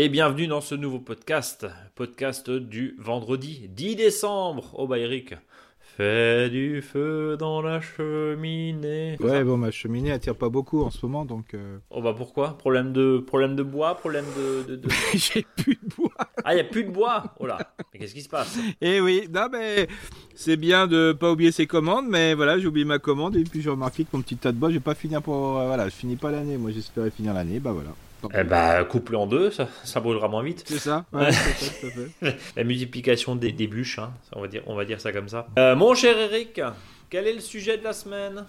Et bienvenue dans ce nouveau podcast, podcast du vendredi 10 décembre. Oh bah Eric, fais du feu dans la cheminée. Ouais, bon, ma cheminée attire pas beaucoup en ce moment, donc. euh, Oh bah pourquoi? Problème de problème de bois, problème de. de, de- J'ai plus de bois. Ah y a plus de bois? Oh là, mais qu'est-ce qui se passe? Eh oui, non, mais c'est bien de pas oublier ses commandes, mais voilà, j'ai oublié ma commande et puis j'ai remarqué que mon petit tas de bois, j'ai pas fini pour. euh, voilà, je finis pas l'année. Moi, j'espérais finir l'année, bah voilà. Eh bah couple en deux, ça, ça brûlera moins vite. C'est ça Ouais. La multiplication des, des bûches, hein, on va dire, on va dire ça comme ça. Euh, mon cher Eric, quel est le sujet de la semaine?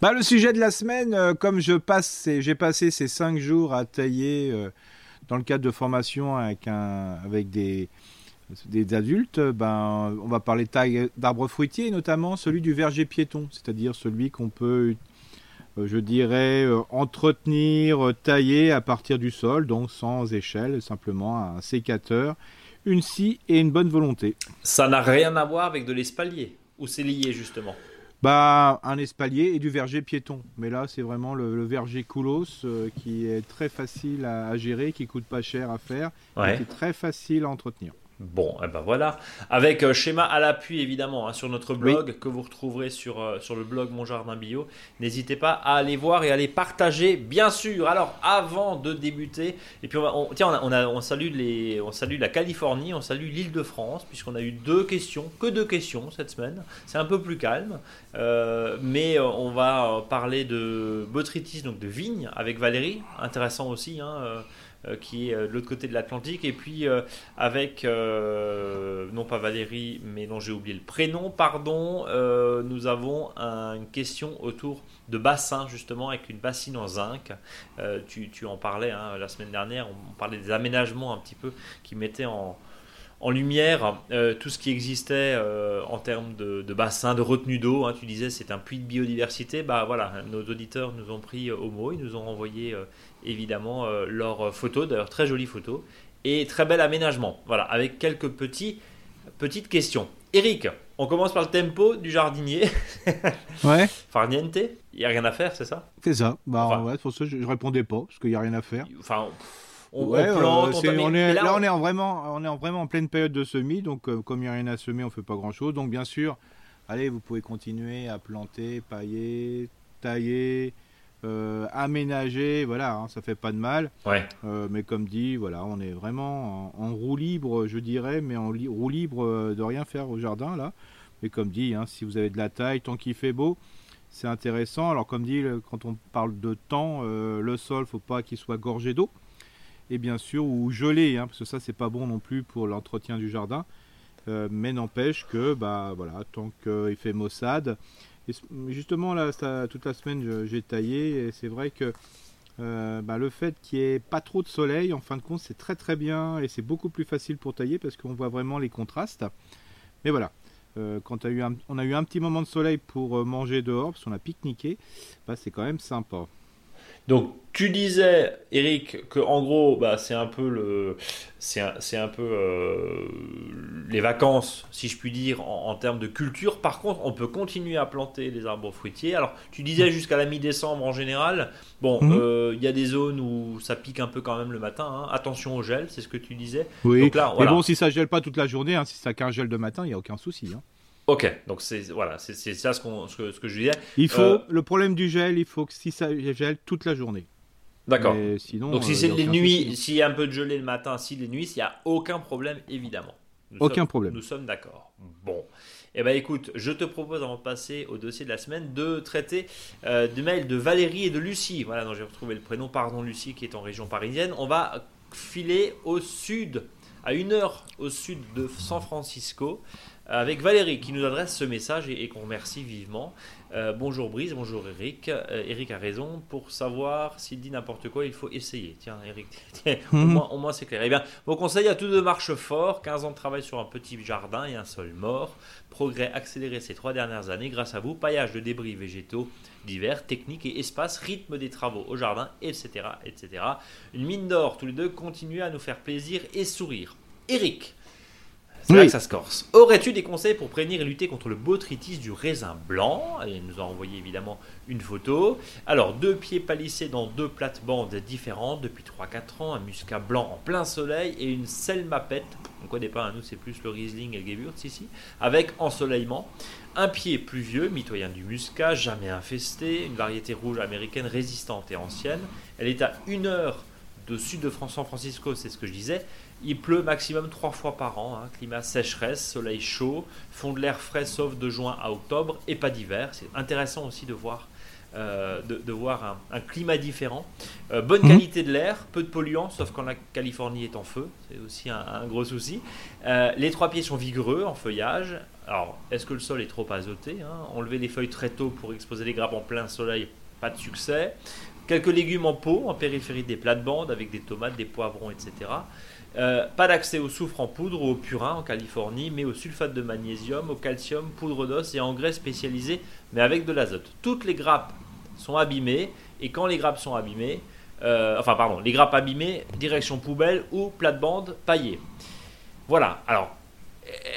Bah, le sujet de la semaine, euh, comme je passe, j'ai passé ces cinq jours à tailler euh, dans le cadre de formation avec, un, avec des, des adultes, ben, on va parler de taille d'arbres fruitiers, et notamment celui du verger piéton, c'est-à-dire celui qu'on peut, je dirais, euh, entretenir, euh, tailler à partir du sol, donc sans échelle, simplement un sécateur, une scie et une bonne volonté. Ça n'a rien à voir avec de l'espalier, ou c'est lié justement? Bah, un espalier et du verger piéton. Mais là, c'est vraiment le, le verger Koulos euh, qui est très facile à, à gérer, qui coûte pas cher à faire, et qui est très facile à entretenir. Bon, eh ben voilà. Avec euh, schéma à l'appui, évidemment, hein, sur notre blog, que vous retrouverez sur, euh, sur le blog Mon Jardin Bio. N'hésitez pas à aller voir et à les partager, bien sûr. Alors, avant de débuter, et puis on, va- on- tiens, on, a- on, a- on salue les, on salue la Californie, on salue l'île de France, puisqu'on a eu deux questions, que deux questions cette semaine. C'est un peu plus calme, Euh, mais euh, on va parler de botrytis, donc de vigne, avec Valérie, intéressant aussi, hein, qui est euh, de l'autre côté de l'Atlantique, et puis euh, avec, euh, non pas Valérie, mais dont j'ai oublié le prénom, pardon, euh, nous avons un- une question autour de bassin, justement, avec une bassine en zinc. Euh, tu, tu en parlais hein, la semaine dernière, on parlait des aménagements un petit peu qui mettaient en, en lumière euh, tout ce qui existait euh, en termes de, de bassin, de retenue d'eau. hein. tu disais c'est un puits de biodiversité. Bah voilà, nos auditeurs nous ont pris au mot, ils nous ont envoyé euh, évidemment euh, leurs photos, d'ailleurs très jolies photos, et très bel aménagement. Voilà, avec quelques petits, petites questions. Eric, on commence par le tempo du jardinier. Ouais, Farniente, il n'y a rien à faire, c'est ça? C'est ça. Bah, Enfin- ouais, c'est pour ça je, je répondais pas, parce qu'il n'y a rien à faire. Enfin, on, on Ouais, euh, plante, on Mais est, là, là, on- on est en vraiment, on est en vraiment en pleine période de semis, donc euh, comme il n'y a rien à semer, on fait pas grand chose. Donc bien sûr, allez, vous pouvez continuer à planter, pailler, tailler, euh, aménager, voilà, hein, ça fait pas de mal. Ouais. Euh, mais comme dit, voilà, on est vraiment en, en roue libre, je dirais, mais en li- roue libre euh, de rien faire au jardin là. Mais comme dit, hein, si vous avez de la taille, tant qu'il fait beau, c'est intéressant. Alors comme dit, le- quand on parle de temps, euh, le sol, faut pas qu'il soit gorgé d'eau. Et bien sûr, ou gelé, hein, parce que ça, c'est pas bon non plus pour l'entretien du jardin. Mais n'empêche que, bah voilà, tant qu'il fait maussade. Justement, toute la semaine, j'ai taillé, et c'est vrai que euh, bah, le fait qu'il n'y ait pas trop de soleil, en fin de compte, c'est très très bien et c'est beaucoup plus facile pour tailler parce qu'on voit vraiment les contrastes. Mais voilà, euh, quand on a eu un petit moment de soleil pour euh, manger dehors, parce qu'on a pique-niqué, bah, c'est quand même sympa. Donc tu disais, Eric, que en gros, bah, c'est un peu le, c'est un, c'est un peu euh, les vacances, si je puis dire, en, en termes de culture. Par contre, on peut continuer à planter les arbres fruitiers. Alors, tu disais jusqu'à la mi-décembre en général. Bon, Mhm. euh, il y a des zones où ça pique un peu quand même le matin. hein. Attention au gel, c'est ce que tu disais. Oui, Donc là, voilà. mais bon, si ça gèle pas toute la journée, hein, si ça qu'un gel de matin, il n'y a aucun souci. hein. Ok, donc c'est voilà, c'est ça ce, que, ce que je disais. Il faut, Euh, le problème du gel, il faut que si ça gèle toute la journée. D'accord. Sinon, Donc euh, si il c'est les nuits, souci. s'il y a un peu de gelée le matin, si les nuits, il n'y a aucun problème évidemment. Nous Aucun sommes- problème. Nous sommes d'accord. Bon. Eh ben écoute, je te propose avant de passer au dossier de la semaine de traiter euh, du mail de Valérie et de Lucie. Voilà, dont j'ai retrouvé le prénom. Pardon Lucie qui est en région parisienne. On va filer au sud, à une heure au sud de San Francisco, avec Valérie qui nous adresse ce message et, et qu'on remercie vivement. Euh, bonjour Brise, bonjour Eric. Euh, Eric a raison. Pour savoir s'il dit n'importe quoi, il faut essayer. Tiens, Eric, au Mhm. moins, au moins c'est clair. Eh bien, vos conseils à tous deux marchent fort. 15 ans de travail sur un petit jardin et un sol mort. Progrès accéléré ces trois dernières années grâce à vous. Paillage de débris végétaux divers, techniques et espaces, rythme des travaux au jardin, etc. etc. Une mine d'or, tous les deux, continuez à nous faire plaisir et sourire. Eric, C'est là que ça se corse. Aurais-tu des conseils pour prévenir et lutter contre le botrytis du raisin blanc? Et il nous a envoyé évidemment une photo. Alors, deux pieds palissés dans deux plates-bandes différentes depuis 3-4 ans, un muscat blanc en plein soleil et une selmapette. On ne connaît pas, hein, nous c'est plus le Riesling et le Gewürz ici, avec ensoleillement. Un pied pluvieux, mitoyen du muscat, jamais infesté, une variété rouge américaine résistante et ancienne. Elle est à une heure de sud de San Francisco, c'est ce que je disais. Il pleut maximum trois fois par an. Hein. Climat sécheresse, soleil chaud, fond de l'air frais sauf de juin à octobre et pas d'hiver. C'est intéressant aussi de voir, euh, de, voir un, climat différent. Euh, bonne mhm. qualité de l'air, peu de polluants, sauf quand la Californie est en feu. C'est aussi un, gros souci. Euh, les trois pieds sont vigoureux en feuillage. Alors, est-ce que le sol est trop azoté hein? Enlever les feuilles très tôt pour exposer les grappes en plein soleil, pas de succès. Quelques légumes en pot, en périphérie des plates-bandes, avec des tomates, des poivrons, etc. Euh, pas d'accès au soufre en poudre ou au purin en Californie, mais au sulfate de magnésium, au calcium, poudre d'os et engrais spécialisés, mais avec de l'azote. Toutes les grappes sont abîmées, et quand les grappes sont abîmées, euh, enfin pardon, les grappes abîmées, direction poubelle ou plate-bande paillée. Voilà, alors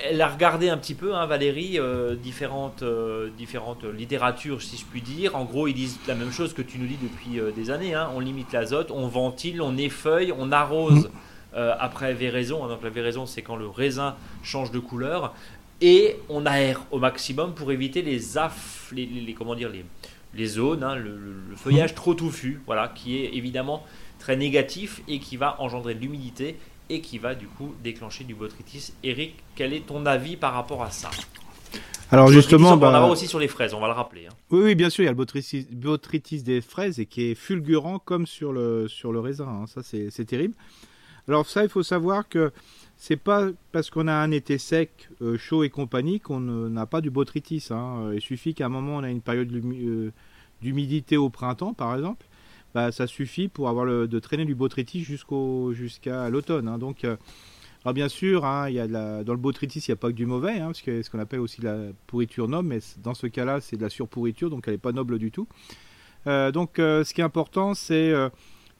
elle a regardé un petit peu, hein, Valérie, euh, différentes, différentes littératures, si je puis dire. En gros, ils disent la même chose que tu nous dis depuis des années. Hein. On limite l'azote, on ventile, on effeuille, on arrose après véraison. Donc la véraison, c'est quand le raisin change de couleur. Et on aère au maximum pour éviter les affs, les, comment dire, les, les zones, hein, le, le, feuillage trop touffu, voilà, qui est évidemment très négatif et qui va engendrer de l'humidité et qui va du coup déclencher du botrytis. Eric, quel est ton avis par rapport à ça? Alors justement, bah... on va aussi sur les fraises, on va le rappeler. Hein. Oui, oui, bien sûr, il y a le botrytis, des fraises et qui est fulgurant comme sur le, sur le raisin. Hein. Ça, c'est terrible. Alors ça, il faut savoir que c'est pas parce qu'on a un été sec, euh, chaud et compagnie qu'on n'a pas du botrytis. Hein. Il suffit qu'à un moment on a une période euh, d'humidité au printemps, par exemple, bah, ça suffit pour avoir de traîner du botrytis jusqu'au jusqu'à l'automne. Hein. Donc, euh, alors bien sûr, hein, il y a dans le botrytis, il n'y a pas que du mauvais, hein, parce que ce qu'on appelle aussi la pourriture noble, mais dans ce cas-là, c'est de la surpourriture, donc elle n'est pas noble du tout. Euh, donc, euh, ce qui est important, c'est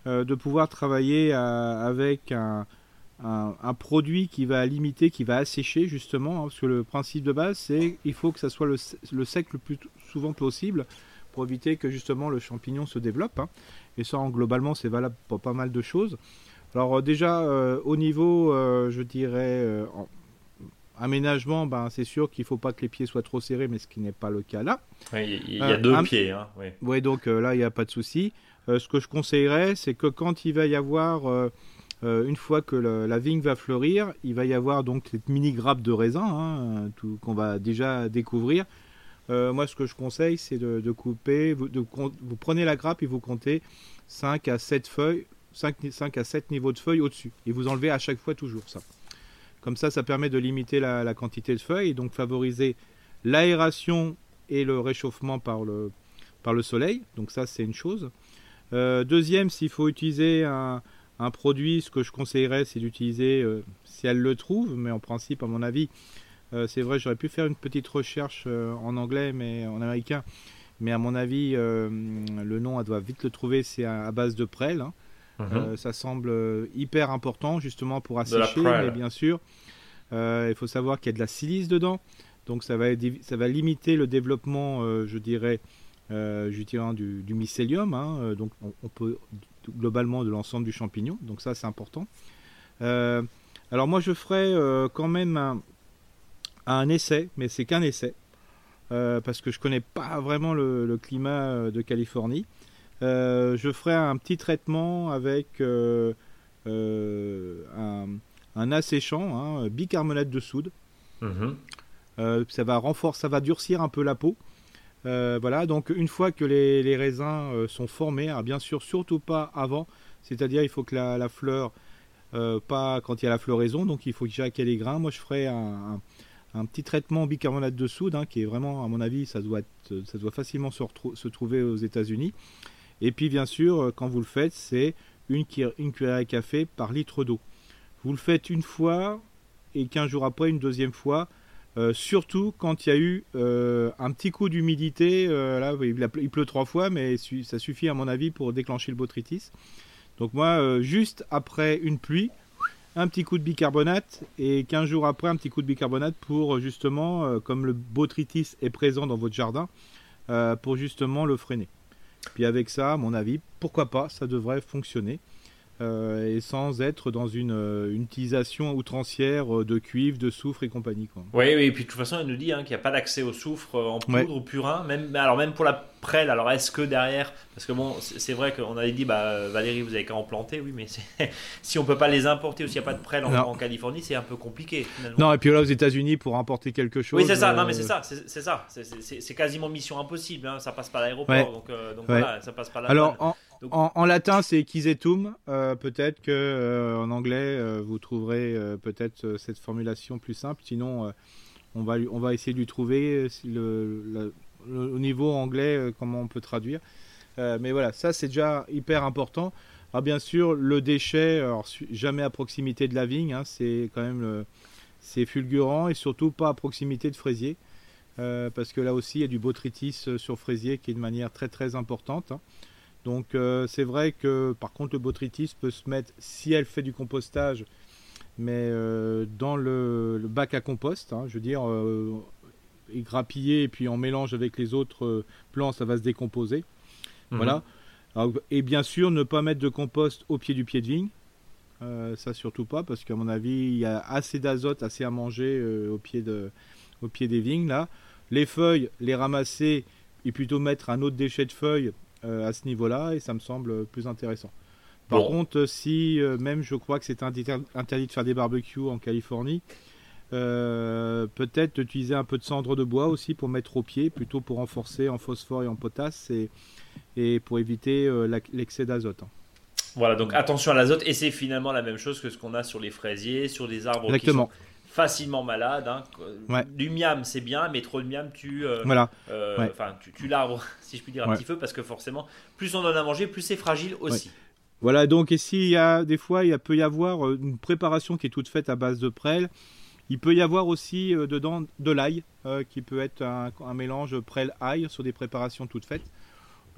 de pouvoir travailler avec un, un, produit qui va limiter, qui va assécher justement, parce que le principe de base, c'est il faut que ça soit le, le sec le plus souvent possible pour éviter que justement le champignon se développe. Et ça, globalement, c'est valable pour pas mal de choses. Alors euh, déjà, euh, au niveau, euh, je dirais, aménagement, ben, c'est sûr qu'il ne faut pas que les pieds soient trop serrés, mais ce qui n'est pas le cas là. il y a deux pieds. Hein, oui. donc là, il n'y a pas de souci. Ce que je conseillerais, c'est que quand il va y avoir... une fois que la vigne va fleurir, il va y avoir donc cette mini grappe de raisin hein, qu'on va déjà découvrir. Euh, moi, ce que je conseille, c'est de, couper. Vous, prenez la grappe et vous comptez 5 à 7 feuilles, 5, 5 à 7 niveaux de feuilles au-dessus. Et vous enlevez à chaque fois toujours ça. Comme ça, ça permet de limiter la, quantité de feuilles et donc favoriser l'aération et le réchauffement par le soleil. Donc ça, c'est une chose. Euh, deuxième, s'il faut utiliser un, produit, ce que je conseillerais, c'est d'utiliser, euh, si elle le trouve, mais en principe, à mon avis, euh, c'est vrai, j'aurais pu faire une petite recherche en anglais, mais en américain. Mais à mon avis, le nom, elle doit vite le trouver. C'est à, base de prêle. Hein. Mhm. ça semble hyper important justement pour assécher, mais bien sûr, il faut savoir qu'il y a de la silice dedans. Donc ça va, ça va limiter le développement, je dirais, je dirais du, du mycélium. Hein. donc on, peut globalement de l'ensemble du champignon. Donc ça c'est important. alors moi je ferai quand même un, un essai, mais c'est qu'un essai, euh, parce que je connais pas vraiment le, climat euh, de Californie. Euh, je ferai un petit traitement avec un, asséchant, hein, bicarbonate de soude. Mhm. ça va renforcer, ça va durcir un peu la peau. Voilà, donc une fois que les, raisins sont formés, bien sûr, surtout pas avant, c'est-à-dire il faut que la, fleur, pas quand il y a la floraison, donc il faut déjà qu'il y ait les grains. Moi je ferai un, petit traitement bicarbonate de soude hein, qui est vraiment, à mon avis, ça doit, facilement se, se trouver aux États-Unis. Et puis, bien sûr, euh, quand vous le faites, c'est une, une cuillère à café par litre d'eau. Vous le faites une fois et 15 jours après, une deuxième fois. Euh, surtout quand il y a eu euh, un petit coup d'humidité. là, il, pleut trois fois, mais ça suffit, à mon avis, pour déclencher le botrytis. Donc, moi, juste après une pluie, un petit coup de bicarbonate et 15 jours après un petit coup de bicarbonate pour justement, comme le botrytis est présent dans votre jardin, pour justement le freiner. Puis avec ça, à mon avis, pourquoi pas, ça devrait fonctionner. Euh, et sans être dans une, euh, utilisation outrancière euh, de cuivre, de soufre et compagnie. Quoi. Oui, oui, et puis de toute façon, elle nous dit hein, qu'il n'y a pas d'accès au soufre en poudre ou purin, même, alors même pour la prêle. Alors est-ce que derrière, parce que bon, c'est vrai qu'on avait dit, bah, Valérie, vous avez qu'à en planter, oui, mais si on peut pas les importer ou s'il n'y a pas de prêle en, Californie, c'est un peu compliqué. Non, et puis là aux États-Unis, pour importer quelque chose. Oui, c'est ça, non, mais c'est ça, c'est ça, c'est quasiment mission impossible, hein, ça passe pas l'aéroport, donc, donc voilà, ça passe pas là. Alors, en, latin, c'est Kizetum. Euh, peut-être que euh, en anglais, euh, vous trouverez peut-être cette formulation plus simple. Sinon, on, va, on va essayer de lui trouver au niveau anglais comment on peut traduire. mais voilà, ça c'est déjà hyper important. Alors bien sûr, le déchet, jamais à proximité de la vigne, hein, c'est quand même c'est fulgurant et surtout pas à proximité de fraisier. parce que là aussi il y a du botrytis sur fraisier qui est de manière très très importante. Hein. Donc euh, c'est vrai que par contre le botrytis peut se mettre, si elle fait du compostage, mais euh, dans le, bac à compost, hein, je veux dire, euh, et grappiller et puis en mélange avec les autres plants, ça va se décomposer. Mhm. Voilà. et bien sûr, ne pas mettre de compost au pied du pied de vigne. ça surtout pas, parce qu'à mon avis, il y a assez d'azote, assez à manger au, pied de, au pied des vignes là. Les feuilles, les ramasser et plutôt mettre un autre déchet de feuilles euh, à ce niveau-là et ça me semble plus intéressant. Par contre, si euh, même je crois que c'est interdit de faire des barbecues en Californie, euh, peut-être utiliser un peu de cendre de bois aussi pour mettre au pied, plutôt pour renforcer en phosphore et en potasse et, et pour éviter l'excès d'azote. Hein. Voilà, donc attention à l'azote et c'est finalement la même chose que ce qu'on a sur les fraisiers, sur des arbres Exactement. qui sont facilement malade. Hein. Du miam, c'est bien, mais trop de miam, tu, euh, voilà. Euh, tu, l'arbre, si je puis dire un petit peu, parce que forcément, plus on donne à manger, plus c'est fragile aussi. Voilà, donc, et s'il y a des fois, il peut y avoir euh, une préparation qui est toute faite à base de prêle. Il peut y avoir aussi dedans de l'ail, qui peut être un, mélange prêle-ail sur des préparations toutes faites.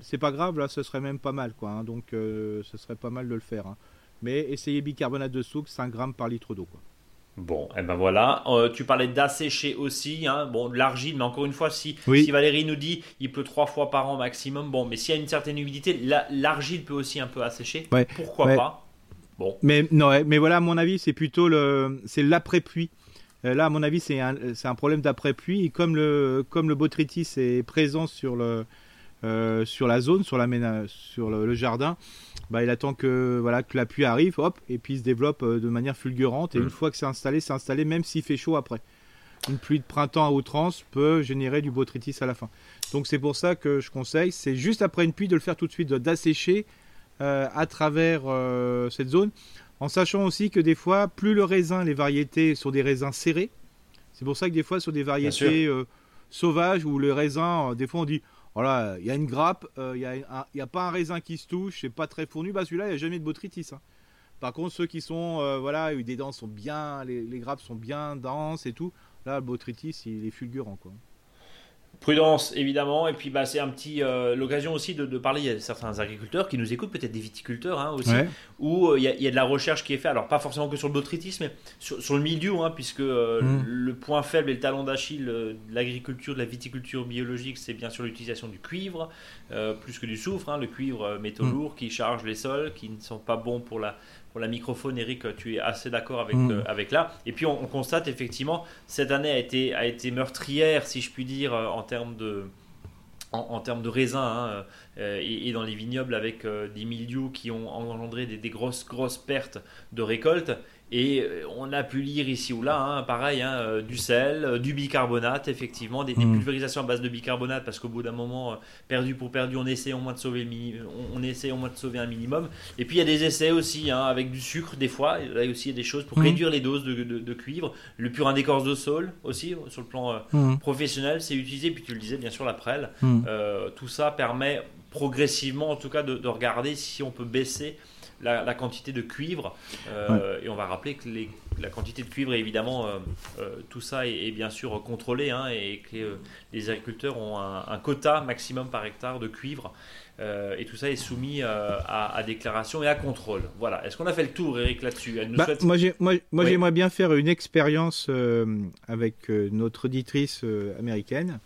C'est pas grave, là, ce serait même pas mal, quoi. Hein. donc, ce serait pas mal de le faire. Hein. Mais essayez bicarbonate de soude, 5 grammes par litre d'eau, quoi. Bon, et eh ben voilà. Euh, tu parlais d'assécher aussi. Hein. Bon, l'argile, mais encore une fois, si, si Valérie nous dit il pleut trois fois par an maximum, bon, mais s'il y a une certaine humidité, l'argile peut aussi un peu assécher. Pourquoi pas? Bon. Mais, non, mais voilà, à mon avis, c'est plutôt le, c'est l'après-pluie. Euh, là, à mon avis, c'est un, un, problème d'après-pluie. Et comme le, comme le botrytis est présent sur, le, euh, sur la zone, sur, la, sur le jardin, bah, il attend que, voilà, que la pluie arrive, hop, et puis il se développe euh, de manière fulgurante. Et mm. une fois que c'est installé, c'est installé même s'il fait chaud après. Une pluie de printemps à outrance peut générer du botrytis à la fin. Donc c'est pour ça que je conseille, c'est juste après une pluie de le faire tout de suite, d'assécher euh, à travers euh, cette zone. En sachant aussi que des fois, plus le raisin, les variétés sont des raisins serrés. C'est pour ça que des fois, sur des variétés sauvages où le raisin, des fois on dit voilà, il y a une grappe, euh, il n'y a, pas un raisin qui se touche, c'est pas très fournu. Bah celui-là, il n'y a jamais de botrytis. Hein. Par contre, ceux qui sont, euh, voilà, des dents sont bien, les, les, grappes sont bien denses et tout. Là, le botrytis, il est fulgurant, quoi. Prudence, évidemment. Et puis, bah, c'est un petit euh, l'occasion aussi de, parler. Il y a certains agriculteurs qui nous écoutent, peut-être des viticulteurs hein, aussi, où euh, il, y a, de la recherche qui est faite. Alors, pas forcément que sur le botrytis, mais sur, le milieu, hein, puisque euh, mm. le point faible et le talon d'Achille de l'agriculture, de la viticulture biologique, c'est bien sûr l'utilisation du cuivre, plus que du soufre. Hein, le cuivre métaux mm. lourds qui charge les sols, qui ne sont pas bons pour la pour la microphone, Eric, tu es assez d'accord avec, mm. euh, avec là. Et puis on, constate effectivement, cette année a été, a été meurtrière, si je puis dire, euh, en termes de, en, termes de raisins hein, euh, et, dans les vignobles avec des milieux qui ont engendré des, des, grosses, grosses pertes de récolte. Et euh, on a pu lire ici ou là, hein, pareil, hein, euh, du sel, euh, du bicarbonate, effectivement, des, mm. pulvérisations à base de bicarbonate, parce qu'au bout d'un moment, perdu pour perdu, on essaie au moins de sauver, on, essaie au moins de sauver un minimum. Et puis il y a des essais aussi, hein, avec du sucre, des fois, là aussi il y a des choses pour mm. réduire les doses de, cuivre. Le purin d'écorce de saule aussi, sur le plan mm. professionnel, c'est utilisé, puis tu le disais, bien sûr, la prêle. tout ça permet progressivement, en tout cas, de, de regarder si on peut baisser la, quantité de cuivre. Et on va rappeler que la quantité de cuivre, évidemment, tout ça est, bien sûr contrôlé hein, et que les agriculteurs ont un, quota maximum par hectare de cuivre. et tout ça est soumis à, déclaration et à contrôle. Voilà. Est-ce qu'on a fait le tour, Eric, là-dessus? Bah, Moi, j'aimerais bien faire une expérience avec notre auditrice américaine.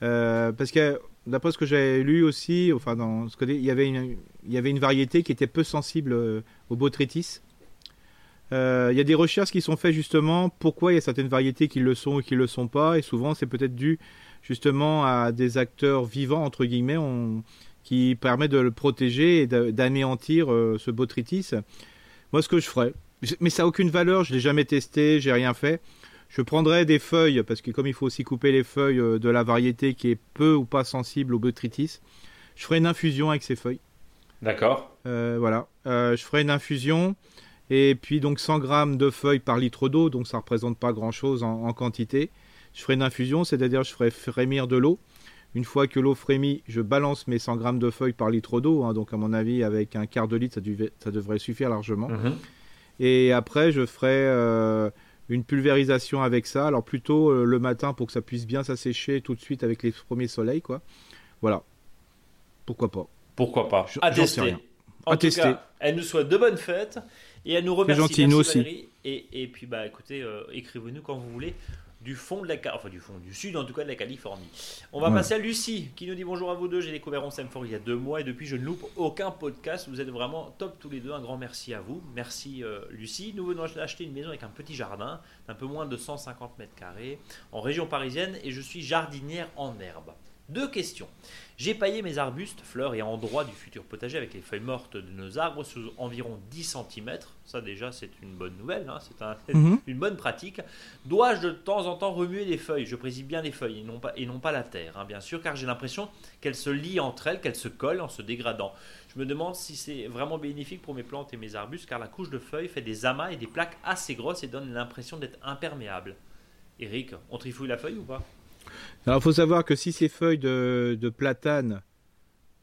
parce que d'après ce que j'ai lu aussi, enfin dans ce côté, il y avait une, il y avait une variété qui était peu sensible euh, au botrytis. Euh, il y a des recherches qui sont faites justement pourquoi il y a certaines variétés qui le sont ou qui le sont pas, et souvent c'est peut-être dû justement à des acteurs vivants entre guillemets qui permettent de le protéger et d'anéantir euh, ce botrytis. Moi, ce que je ferais, mais ça n'a aucune valeur, je l'ai jamais testé, j'ai rien fait. Je prendrai des feuilles, parce que comme il faut aussi couper les feuilles euh, de la variété qui est peu ou pas sensible au botrytis, je ferai une infusion avec ces feuilles. D'accord. Euh, voilà. Euh, je ferai une infusion. Et puis donc 100 grammes de feuilles par litre d'eau, donc ça ne représente pas grand-chose en, quantité. Je ferai une infusion, c'est-à-dire je ferai frémir de l'eau. Une fois que l'eau frémit, je balance mes 100 grammes de feuilles par litre d'eau. Hein. donc à mon avis, avec un quart de litre, ça, devrait suffire largement. Mhm. Et après, je ferai une pulvérisation avec ça. Alors plutôt euh, le matin pour que ça puisse bien s'assécher tout de suite avec les premiers soleils, quoi. Voilà. Pourquoi pas Pourquoi pas À tester. En tout cas, elle nous souhaite de bonnes fêtes et elle nous remercie. Gentil, nous aussi. Et, et, puis bah écoutez, euh, écrivez-nous quand vous voulez du fond de la enfin du fond du sud en tout cas de la Californie. On va passer à Lucie qui nous dit bonjour à vous deux. J'ai découvert On fort il y a deux mois et depuis je ne loupe aucun podcast. Vous êtes vraiment top tous les deux. Un grand merci à vous. Merci euh, Lucie. Nous venons d'acheter une maison avec un petit jardin d'un peu moins de 150 mètres carrés en région parisienne et je suis jardinière en herbe. Deux questions. J'ai paillé mes arbustes, fleurs et endroits du futur potager avec les feuilles mortes de nos arbres sous environ 10 cm. Ça déjà c'est une bonne nouvelle, hein. c'est mhm. une bonne pratique. Dois-je de temps en temps remuer les feuilles? Je préside bien les feuilles et non pas, et non pas la terre, hein, bien sûr, car j'ai l'impression qu'elles se lient entre elles, qu'elles se collent en se dégradant. Je me demande si c'est vraiment bénéfique pour mes plantes et mes arbustes, car la couche de feuilles fait des amas et des plaques assez grosses et donne l'impression d'être imperméable. Eric, on trifouille la feuille ou pas? Alors, il faut savoir que si c'est feuilles de, platane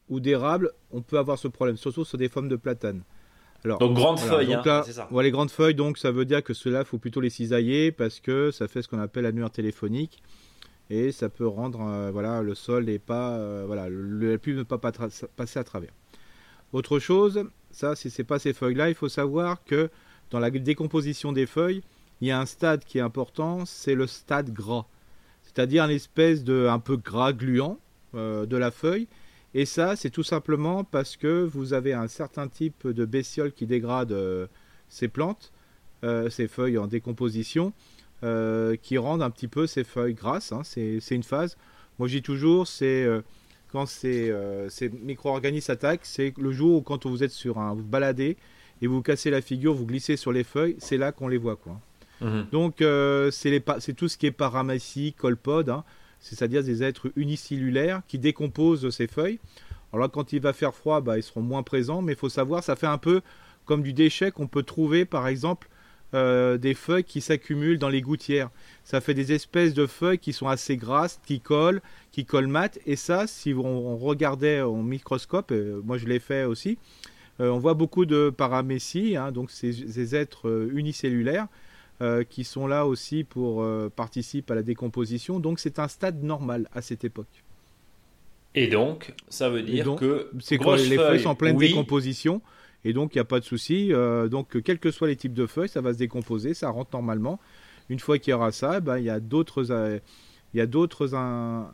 ou d'érable, on peut avoir ce problème, surtout sur des formes de platane. Alors, donc grandes feuilles, hein, c'est ça. les grandes feuilles, donc ça veut dire que cela, il faut plutôt les cisailler parce que ça fait ce qu'on appelle l'annuaire téléphonique et ça peut rendre, euh, voilà, le sol n'est pas, euh, voilà, la pluie ne peut pas passer à travers. Autre chose, ça, si c'est pas ces feuilles-là, il faut savoir que dans la décomposition des feuilles, il y a un stade qui est important, c'est le stade gras c'est-à-dire une espèce de un peu gras gluant euh, de la feuille. Et ça, c'est tout simplement parce que vous avez un certain type de bestioles qui dégrade euh, ces plantes, euh, ces feuilles en décomposition, qui rendent un petit peu ces feuilles grasses. Hein. C'est une phase. Moi, dis toujours, c'est quand ces, micro-organismes attaquent, c'est le jour où quand vous êtes sur un, vous baladez et vous cassez la figure, vous glissez sur les feuilles, c'est là qu'on les voit. Mhm. Donc, euh, c'est tout ce qui est paramécie, colpode, hein. c'est-à-dire des êtres unicellulaires qui décomposent ces feuilles. Alors quand il va faire froid, bah, ils seront moins présents, mais il faut savoir, ça fait un peu comme du déchet qu'on peut trouver, par exemple, euh, des feuilles qui s'accumulent dans les gouttières. Ça fait des espèces de feuilles qui sont assez grasses, qui collent, qui colmatent. Et ça, si on, regardait au microscope, moi je l'ai fait aussi, euh, on voit beaucoup de paramécie, hein, donc ces êtres unicellulaires euh, qui sont là aussi pour euh, participer à la décomposition. Donc c'est un stade normal à cette époque. Et donc, ça veut dire que c'est quand les feuilles sont en pleine décomposition. Et donc, il n'y a pas de souci. Euh, donc, quels que soient les types de feuilles, ça va se décomposer, ça rentre normalement. Une fois qu'il y aura ça, ben, il y a d'autres, il y a d'autres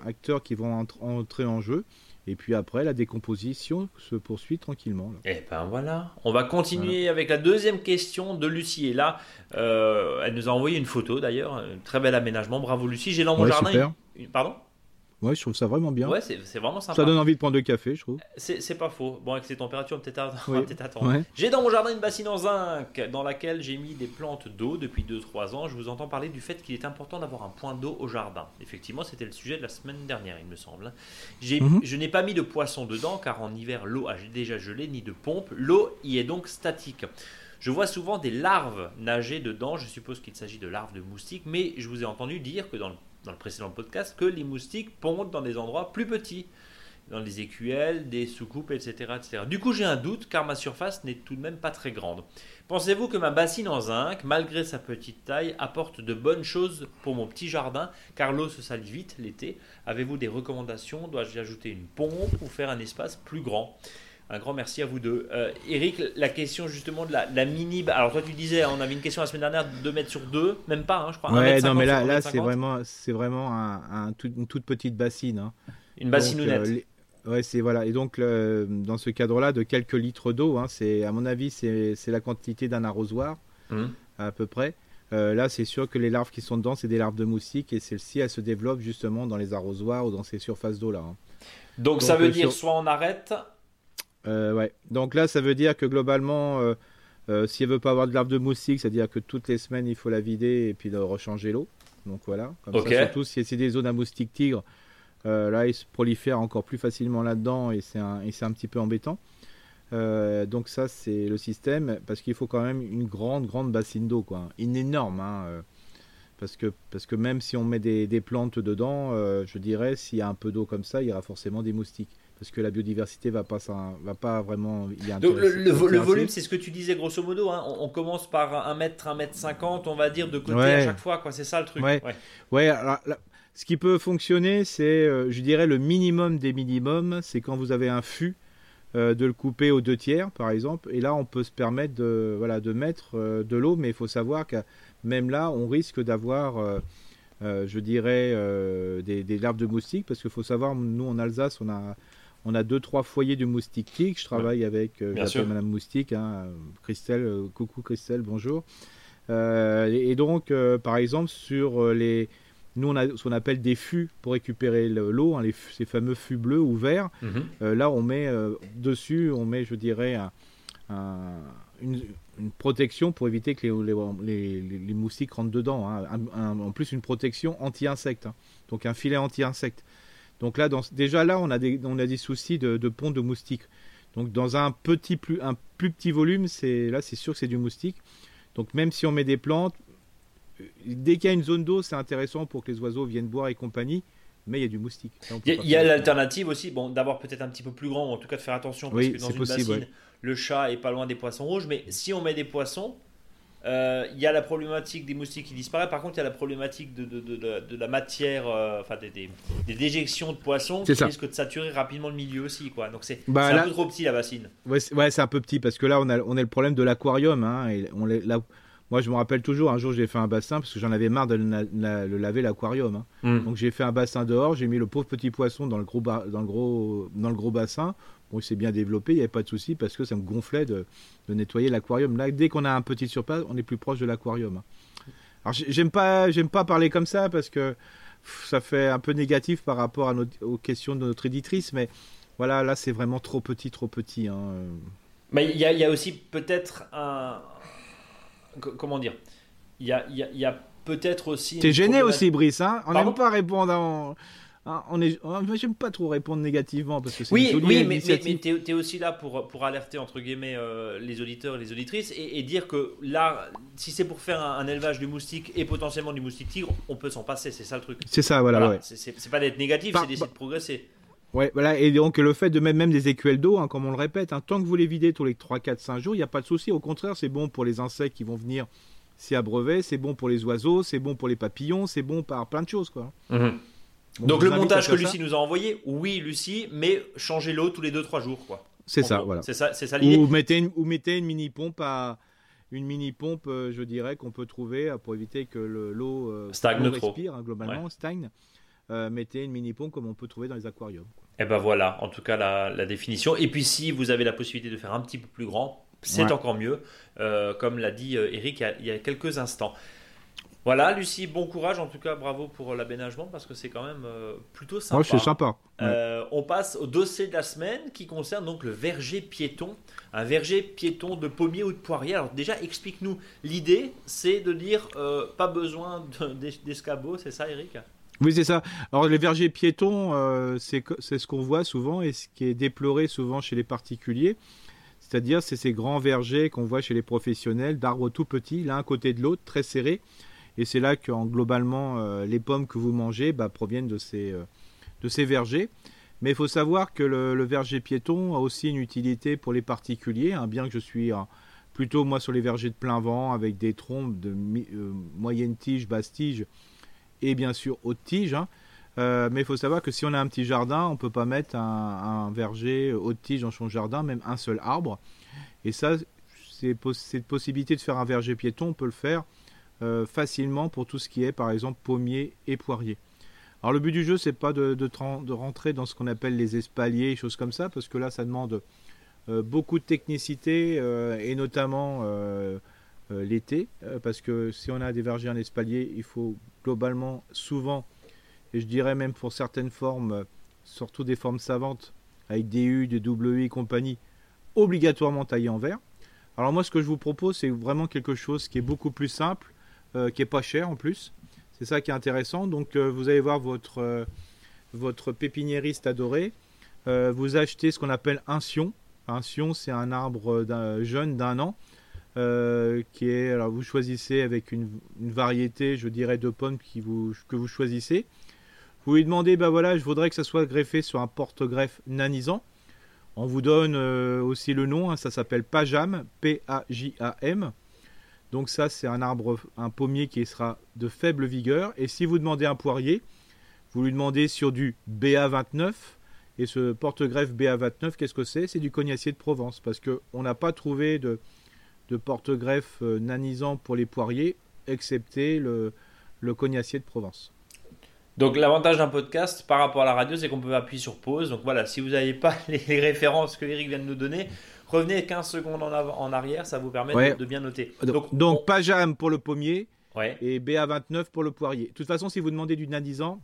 acteurs qui vont entrer en jeu. Et puis après, la décomposition se poursuit tranquillement. Et eh ben voilà. On va continuer avec la deuxième question de Lucie. Et là, euh, elle nous a envoyé une photo d'ailleurs. Un très bel aménagement. Bravo Lucie. J'ai dans mon jardin. Pardon? Ouais, je trouve ça vraiment bien. Ouais, c'est vraiment sympa. Ça donne envie de prendre du café, je trouve. C'est pas faux. Bon, avec ces températures, peut-être peut attendre. J'ai dans mon jardin une bassine en zinc dans laquelle j'ai mis des plantes d'eau depuis 2-3 ans. Je vous entends parler du fait qu'il est important d'avoir un point d'eau au jardin. Effectivement, c'était le sujet de la semaine dernière, il me semble. Mhm. Je n'ai pas mis de poisson dedans car en hiver, l'eau a déjà gelé, ni de pompe. L'eau y est donc statique. Je vois souvent des larves nager dedans. Je suppose qu'il s'agit de larves de moustiques, mais je vous ai entendu dire que dans le dans le précédent podcast que les moustiques pondent dans des endroits plus petits. dans des écuelles, des soucoupes, etc., etc. Du coup, j'ai un doute car ma surface n'est tout de même pas très grande. Pensez-vous que ma bassine en zinc, malgré sa petite taille, apporte de bonnes choses pour mon petit jardin car l'eau se salit vite l'été? Avez-vous des recommandations? Dois-je ajouter une pompe ou faire un espace plus grand? Un grand merci à vous deux. Euh, Eric, la question justement de la, mini. Alors toi tu disais, on avait une question la semaine dernière, 2 mètres sur 2, même pas, hein, je crois. Ouais, non mais là, là c'est vraiment, c'est vraiment un, une toute petite bassine. Hein. Une bassine euh, Ouais, c'est voilà. Et donc dans ce cadre-là, de quelques litres d'eau, hein, c'est à mon avis c'est la quantité d'un arrosoir hum. à peu près. Euh, là, c'est sûr que les larves qui sont dedans, c'est des larves de moustiques et celles-ci, elles se développent justement dans les arrosoirs ou dans ces surfaces d'eau là. Donc, ça veut dire soit on arrête, euh, ouais. Donc là, ça veut dire que globalement, euh, euh, si elle veut pas avoir de larves de moustique, c'est-à-dire que toutes les semaines, il faut la vider et puis de rechanger l'eau. Donc voilà. Comme ça, surtout si c'est des zones à moustiques tigres, là, ils se prolifèrent encore plus facilement là-dedans et c'est un, un, petit peu embêtant. donc ça, c'est le système parce qu'il faut quand même une grande, grande bassine d'eau, quoi. Une énorme, hein, parce que, parce que même si on met des, des plantes dedans, je dirais, s'il y a un peu d'eau comme ça, il y aura forcément des moustiques parce que la biodiversité va pas va pas vraiment Donc le, volume c'est ce que tu disais grosso modo hein. on, commence par 1 mètre 1 mètre 50 on va dire de côté à chaque fois c'est ça le truc. Ouais, ouais. alors, ce qui peut fonctionner c'est euh, je dirais le minimum des minimums c'est quand vous avez un fût euh, de le couper aux deux tiers par exemple. Et là on peut se permettre de voilà de mettre euh, de l'eau mais il faut savoir que même là on risque d'avoir je dirais des, des, larves de moustiques parce qu'il faut savoir nous en Alsace on a on a deux trois foyers de moustique tic. Je travaille avec euh, Madame Moustique, hein, Christelle. Euh, coucou Christelle, bonjour. Euh, et, donc, par exemple, sur les, nous on a ce qu'on appelle des fûts pour récupérer l'eau, hein, ces fameux fûts bleus ou verts. Mhm. là, on met dessus, on met, je dirais, une, protection pour éviter que les, les, moustiques rentrent dedans. Hein. en plus, une protection anti-insectes. Donc un filet anti-insectes. Donc là, déjà là, on a des, on a des soucis de, de pont de moustique. Donc dans un petit plus, un plus petit volume, c'est là, c'est sûr que c'est du moustique. Donc même si on met des plantes, euh, dès qu'il y a une zone d'eau, c'est intéressant pour que les oiseaux viennent boire et compagnie. Mais il y a du moustique. Il y a, l'alternative aussi, bon, d'abord peut-être un petit peu plus grand, en tout cas de faire attention parce que dans une bassine, le chat est pas loin des poissons rouges. Mais si on met des poissons, euh, il y a la problématique des moustiques qui disparaît. Par contre, il y a la problématique de, de, de, la matière, euh, enfin des, des, déjections de poissons qui risquent de saturer rapidement le milieu aussi. Quoi. Donc c'est bah, un peu trop petit la bassine. Ouais, c'est un peu petit parce que là, on a, on a le problème de l'aquarium. Hein, et on là, moi, je me rappelle toujours, un jour, j'ai fait un bassin parce que j'en avais marre de le, laver l'aquarium. Hein. Hmm. Donc, j'ai fait un bassin dehors, j'ai mis le pauvre petit poisson dans le gros, dans le gros, dans le gros bassin. Bon, il s'est bien développé, il n'y avait pas de souci parce que ça me gonflait de, nettoyer l'aquarium. Là, dès qu'on a un petit surface, on est plus proche de l'aquarium. Alors, j'aime pas, j'aime pas parler comme ça parce que ça fait un peu négatif par rapport à aux questions de notre éditrice, mais voilà, là, c'est vraiment trop petit, trop petit. Hein. Mais il y, y, a aussi peut-être un. Comment dire? Il y a, y a peut-être aussi. T'es gêné aussi, Brice, hein? On n'aime pas répondre en. Ah, on est, j'aime pas trop répondre négativement parce que c'est oui, oui, mais, mais, mais tu es, aussi là pour, pour alerter entre guillemets euh, les auditeurs et les auditrices et, dire que là, si c'est pour faire un, élevage du moustique et potentiellement du moustique tigre, on peut s'en passer, c'est ça le truc. C'est ça, voilà. Ouais. C'est pas d'être négatif, c'est d'essayer de progresser. Ouais, voilà, et donc le fait de mettre même des écuelles d'eau, hein, comme on le répète, hein, tant que vous les videz tous les 3, 4, 5 jours, il n'y a pas de souci. Au contraire, c'est bon pour les insectes qui vont venir s'y abreuver, c'est bon pour les oiseaux, c'est bon pour les papillons, c'est bon par plein de choses, quoi. Mhm. Donc le montage que Lucie nous a envoyé, oui Lucie, mais changez l'eau tous les 2-3 jours quoi. C'est ça, voilà. C'est ça, ça l'idée. Ou mettez une, ou mettez une mini pompe à une mini pompe, euh, je dirais qu'on peut trouver euh, pour éviter que l'eau euh, stagne respire hein, globalement, stagne. mettez une mini pompe comme on peut trouver dans les aquariums. Et eh ben voilà, en tout cas la, définition. Et puis si vous avez la possibilité de faire un petit peu plus grand, c'est encore mieux, comme l'a dit Eric il y a quelques instants. Voilà, Lucie, bon courage. En tout cas, bravo pour l'aménagement parce que c'est quand même euh, plutôt sympa. Ouais, c'est sympa. Euh, on passe au dossier de la semaine qui concerne donc le verger piéton. Un verger piéton de pommier ou de poirier. Alors, déjà, explique-nous. L'idée, c'est de dire euh, pas besoin d'escabeau, c'est ça, Eric? Oui, c'est ça. Alors, les vergers piétons, c'est ce qu'on voit souvent et ce qui est déploré souvent chez les particuliers. C'est-à-dire, c'est ces grands vergers qu'on voit chez les professionnels, d'arbres tout petits, l'un à côté de l'autre, très serrés et c'est là que globalement, euh, les pommes que vous mangez bah, proviennent de ces, euh, de ces vergers. Mais il faut savoir que le, verger piéton a aussi une utilité pour les particuliers, hein, bien que je suis plutôt moi sur les vergers de plein vent avec des trompes de moyenne tige, basse tige et bien sûr haute tige. Hein. Euh, mais il faut savoir que si on a un petit jardin, on ne peut pas mettre un, verger haute tige dans son jardin, même un seul arbre. Et ça, c'est cette possibilité de faire un verger piéton, on peut le faire euh, facilement pour tout ce qui est par exemple pommier et poirier. Alors le but du jeu, c'est pas de, rentrer dans ce qu'on appelle les espaliers, choses comme ça, parce que là, ça demande euh, beaucoup de technicité et notamment l'été, parce que si on a des vergers en espalier, il faut globalement souvent et je dirais même pour certaines formes, euh, surtout des formes savantes, avec des U, des W et compagnie, obligatoirement taillées en verre. Alors moi ce que je vous propose c'est vraiment quelque chose qui est beaucoup plus simple, euh, qui est pas cher en plus. C'est ça qui est intéressant. Donc euh, vous allez voir votre, votre pépiniériste adoré. vous achetez ce qu'on appelle un sion. Un sion c'est un arbre jeune d'un an. qui est alors vous choisissez avec une, variété je dirais de pommes que vous choisissez vous lui demandez, ben voilà, je voudrais que ça soit greffé sur un porte-greffe nanisant. On vous donne euh, aussi le nom, hein, ça s'appelle Pajam, P-A-J-A-M. Donc ça, c'est un arbre, un pommier qui sera de faible vigueur. Et si vous demandez un poirier, vous lui demandez sur du BA29. Et ce porte-greffe BA29, qu'est-ce que c'est? C'est du cognacier de Provence. Parce qu'on n'a pas trouvé de, de porte-greffe euh, nanisant pour les poiriers, excepté le, le cognacier de Provence. Donc l'avantage d'un podcast par rapport à la radio, c'est qu'on peut appuyer sur pause. Donc voilà, si vous n'avez pas les références que Eric vient de nous donner, revenez 15 secondes en, en arrière, ça vous permet de, bien noter. Donc, donc Pajam pour le pommier et BA29 pour le poirier. De toute façon, si vous demandez du nadisant,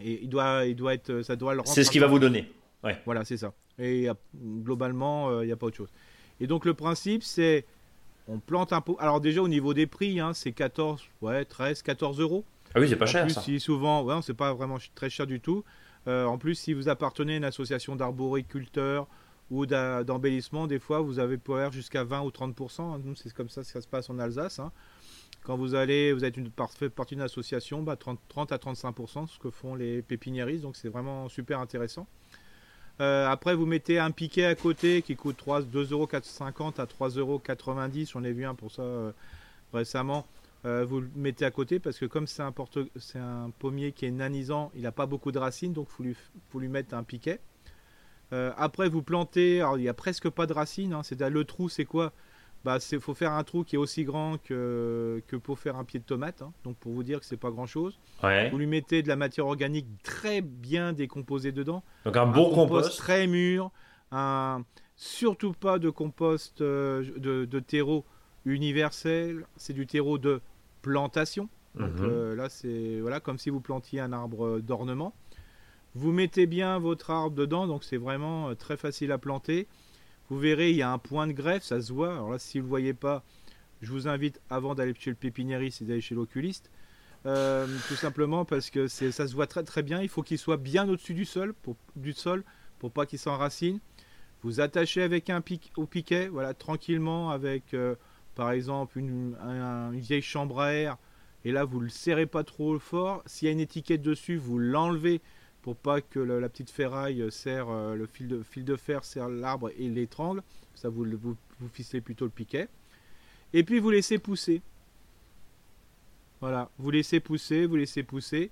et il doit, il doit être, ça doit le C'est ce qu'il va vous donner. Ouais. Voilà, c'est ça. Et globalement, euh, il n'y a pas autre chose. Et donc le principe, c'est on plante un pot. Alors déjà au niveau des prix, hein, c'est 14, ouais, 13, 14 euros. Ah oui, c'est pas cher. Plus, Si souvent, ouais, c'est pas vraiment très cher du tout. Euh, en plus, si vous appartenez à une association d'arboriculteurs ou d'embellissement, des fois, vous avez pouvoir jusqu'à 20 ou 30%. Nous, c'est comme ça que ça se passe en Alsace. Hein. Quand vous allez, vous êtes une partie d'une association, bah, 30, 30, à 35%, ce que font les pépiniéristes. Donc, c'est vraiment super intéressant. Euh, après, vous mettez un piquet à côté qui coûte 2,50€ à 3,90€. J'en ai vu un pour ça euh, récemment. Euh, vous le mettez à côté parce que comme c'est un, c'est un pommier qui est nanisant, il n'a pas beaucoup de racines, donc il faut lui, mettre un piquet. Euh, après, vous plantez, alors il n'y a presque pas de racines, hein, c'est le trou, c'est quoi? Bah, Il faut faire un trou qui est aussi grand que, que pour faire un pied de tomate, hein. donc pour vous dire que c'est pas grand chose. Vous lui mettez de la matière organique très bien décomposée dedans. Donc un bon compost, très mûr, un, surtout pas de compost euh, de, de terreau universel, c'est du terreau de plantation. Donc mhm. euh, là, c'est voilà, comme si vous plantiez un arbre d'ornement. Vous mettez bien votre arbre dedans, donc c'est vraiment euh, très facile à planter. Vous verrez, il y a un point de greffe, ça se voit. Alors là, si vous ne le voyez pas, je vous invite, avant d'aller chez le pépiniériste et d'aller chez l'oculiste, euh, tout simplement parce que ça se voit très très bien. Il faut qu'il soit bien au-dessus du sol, pour, du sol, pour pas qu'il s'enracine. Vous attachez avec un pic au piquet, voilà, tranquillement avec par exemple une, vieille chambre à air, et là vous le serrez pas trop fort. S'il y a une étiquette dessus, vous l'enlevez pour pas que la petite ferraille serre euh, le fil de, fil de fer serre l'arbre et l'étrangle. Ça vous, vous, vous ficelez plutôt le piquet. Et puis vous laissez pousser. Voilà, vous laissez pousser, vous laissez pousser.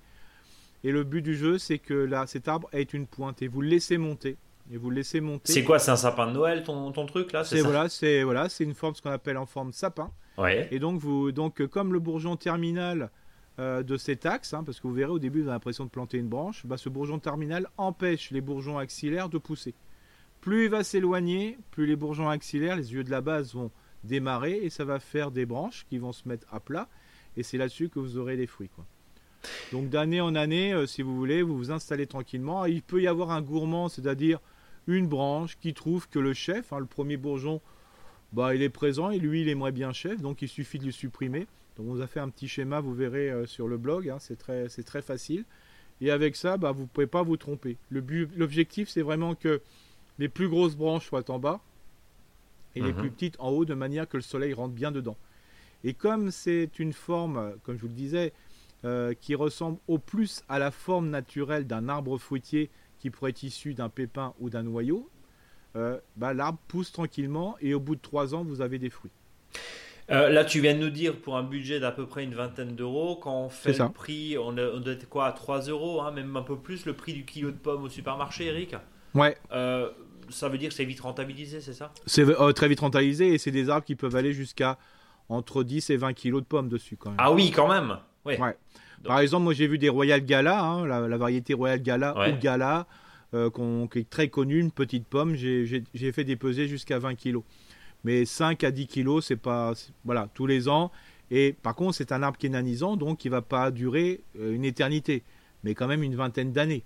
Et le but du jeu, c'est que là, cet arbre ait une pointe et vous le laissez monter et vous le laissez monter. C'est quoi? C'est un sapin de Noël ton, ton truc là? C'est voilà, c'est voilà, c'est une forme ce qu'on appelle en forme sapin. Ouais. Et donc vous donc comme le bourgeon terminal euh, de cet axe, hein, parce que vous verrez au début vous avez l'impression de planter une branche, bah, ce bourgeon terminal empêche les bourgeons axillaires de pousser. Plus il va s'éloigner, plus les bourgeons axillaires, les yeux de la base vont démarrer et ça va faire des branches qui vont se mettre à plat et c'est là-dessus que vous aurez les fruits quoi. Donc d'année en année, euh, si vous voulez, vous vous installez tranquillement. Il peut y avoir un gourmand, c'est-à-dire une branche qui trouve que le chef, hein, le premier bourgeon, bah, il est présent et lui, il aimerait bien chef, donc il suffit de le supprimer. Donc on vous a fait un petit schéma, vous verrez euh, sur le blog, hein, c'est très, très facile. Et avec ça, bah, vous ne pouvez pas vous tromper. L'objectif, c'est vraiment que les plus grosses branches soient en bas et les mhm. plus petites en haut, de manière que le soleil rentre bien dedans. Et comme c'est une forme, comme je vous le disais, euh, qui ressemble au plus à la forme naturelle d'un arbre fruitier qui pourrait être issu d'un pépin ou d'un noyau, bah, l'arbre pousse tranquillement et au bout de trois ans, vous avez des fruits. Là, tu viens de nous dire pour un budget d'à peu près une vingtaine d'euros, quand on fait le prix, on, doit être quoi à 3 euros, hein, même un peu plus, le prix du kilo de pommes au supermarché, Eric? Ouais. Ça veut dire que c'est vite rentabilisé, c'est ça? C'est euh, très vite rentabilisé et c'est des arbres qui peuvent aller jusqu'à entre 10 et 20 kilos de pommes dessus quand même. Ah oui, quand même! Ouais. Par exemple, moi j'ai vu des Royal Gala, hein, la, variété Royal Gala ou Gala, euh, qui est très connue, une petite pomme, j'ai fait des pesées jusqu'à 20 kilos. Mais 5 à 10 kilos, c'est pas. Voilà, tous les ans. Et par contre, c'est un arbre qui est nanisant, donc qui va pas durer euh, une éternité, mais quand même une vingtaine d'années.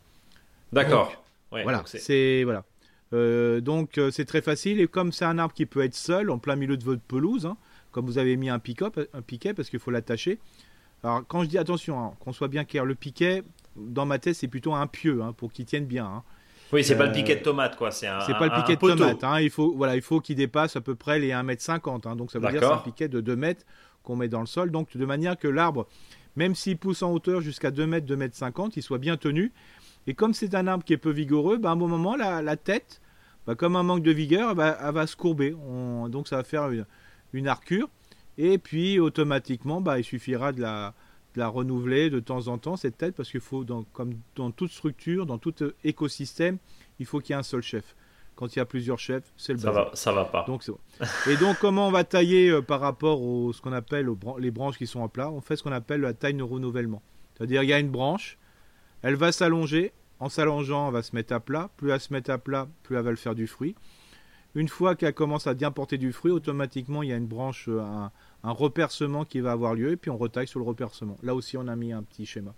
D'accord. voilà, c'est voilà. Euh, donc euh, c'est très facile et comme c'est un arbre qui peut être seul en plein milieu de votre pelouse, hein, comme vous avez mis un, pick un piquet parce qu'il faut l'attacher. Alors quand je dis attention, hein, qu'on soit bien clair, le piquet, dans ma tête c'est plutôt un pieu hein, pour qu'il tienne bien. Oui, c'est pas le piquet de tomate quoi, c'est C'est pas le piquet de tomate, il faut voilà, il faut qu'il dépasse à peu près les 1m50 donc ça veut dire c'est un piquet de 2 mètres qu'on met dans le sol donc de manière que l'arbre même s'il pousse en hauteur jusqu'à 2 mètres, 2 mètres 50, il soit bien tenu. Et comme c'est un arbre qui est peu vigoureux, bah, à un moment, la, la tête, bah, comme un manque de vigueur, elle va, se courber. donc ça va faire une, arcure. Et puis automatiquement, bah, il suffira de la, renouveler de temps en temps, cette tête, parce qu'il faut, comme dans toute structure, dans tout écosystème, il faut qu'il y ait un seul chef. Quand il y a plusieurs chefs, c'est le ça va, ça va pas. Donc, et donc, comment on va tailler euh, par rapport à ce qu'on appelle les branches qui sont en plat? On fait ce qu'on appelle la taille de renouvellement. C'est-à-dire, il y a une branche, elle va s'allonger, en s'allongeant, elle va se mettre à plat. Plus elle se met à plat, plus elle va le faire du fruit. Une fois qu'elle commence à bien porter du fruit, automatiquement, il y a une branche, euh, un, un repercement qui va avoir lieu, et puis on retaille sur le repercement. Là aussi, on a mis un petit schéma.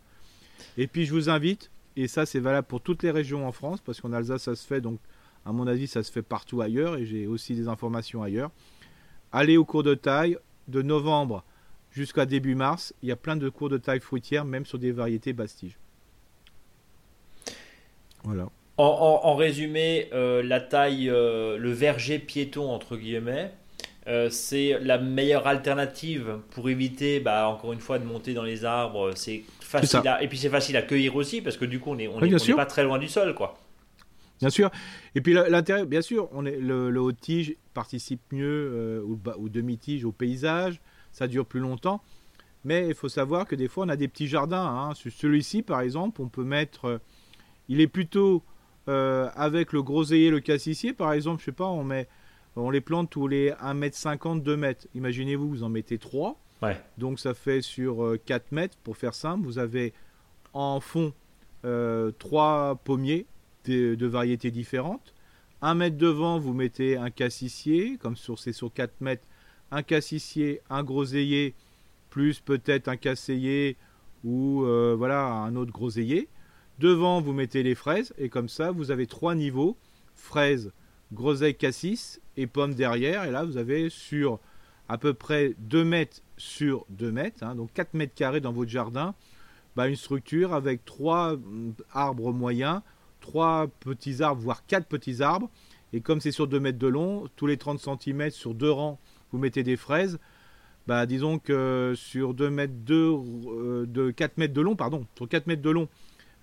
Et puis, je vous invite, et ça, c'est valable pour toutes les régions en France, parce qu'en Alsace, ça se fait, donc, à mon avis, ça se fait partout ailleurs, et j'ai aussi des informations ailleurs. Allez au cours de taille, de novembre jusqu'à début mars, il y a plein de cours de taille fruitière, même sur des variétés bastiges. En, résumé, euh, la taille, euh, le verger piéton, entre guillemets, euh, c'est la meilleure alternative pour éviter, bah, encore une fois, de monter dans les arbres. C'est facile et puis c'est facile à cueillir aussi parce que du coup, on n'est on est, pas très loin du sol, quoi. Bien sûr. Et puis l'intérêt, bien sûr, on est, le, le haut tige participe mieux ou, ou demi-tige au paysage. Ça dure plus longtemps. Mais il faut savoir que des fois, on a des petits jardins. Hein. Celui-ci, par exemple, on peut mettre il est plutôt euh, avec le groseillier, le cassissier, par exemple, je sais pas, on met, on les plante tous les 1m50, 2 m. Imaginez-vous, vous en mettez 3. Donc ça fait sur 4 euh, mètres, pour faire simple. Vous avez en fond euh, 3 pommiers de, variétés différentes. 1 mètre devant, vous mettez un cassissier, comme sur, c'est sur 4 mètres, un cassissier, un groseillier, plus peut-être un casseillier ou euh, voilà un autre groseillier. Devant, vous mettez les fraises et comme ça, vous avez trois niveaux fraises, groseille, cassis et pommes derrière. Et là, vous avez sur à peu près 2 mètres sur 2 mètres, hein, donc 4 mètres carrés dans votre jardin, bah, une structure avec trois mm, arbres moyens, trois petits arbres, voire quatre petits arbres. Et comme c'est sur 2 mètres de long, tous les 30 cm sur deux rangs, vous mettez des fraises. Bah, disons que sur 2 mètres euh, de 4 mètres de long, pardon, sur 4 mètres de long,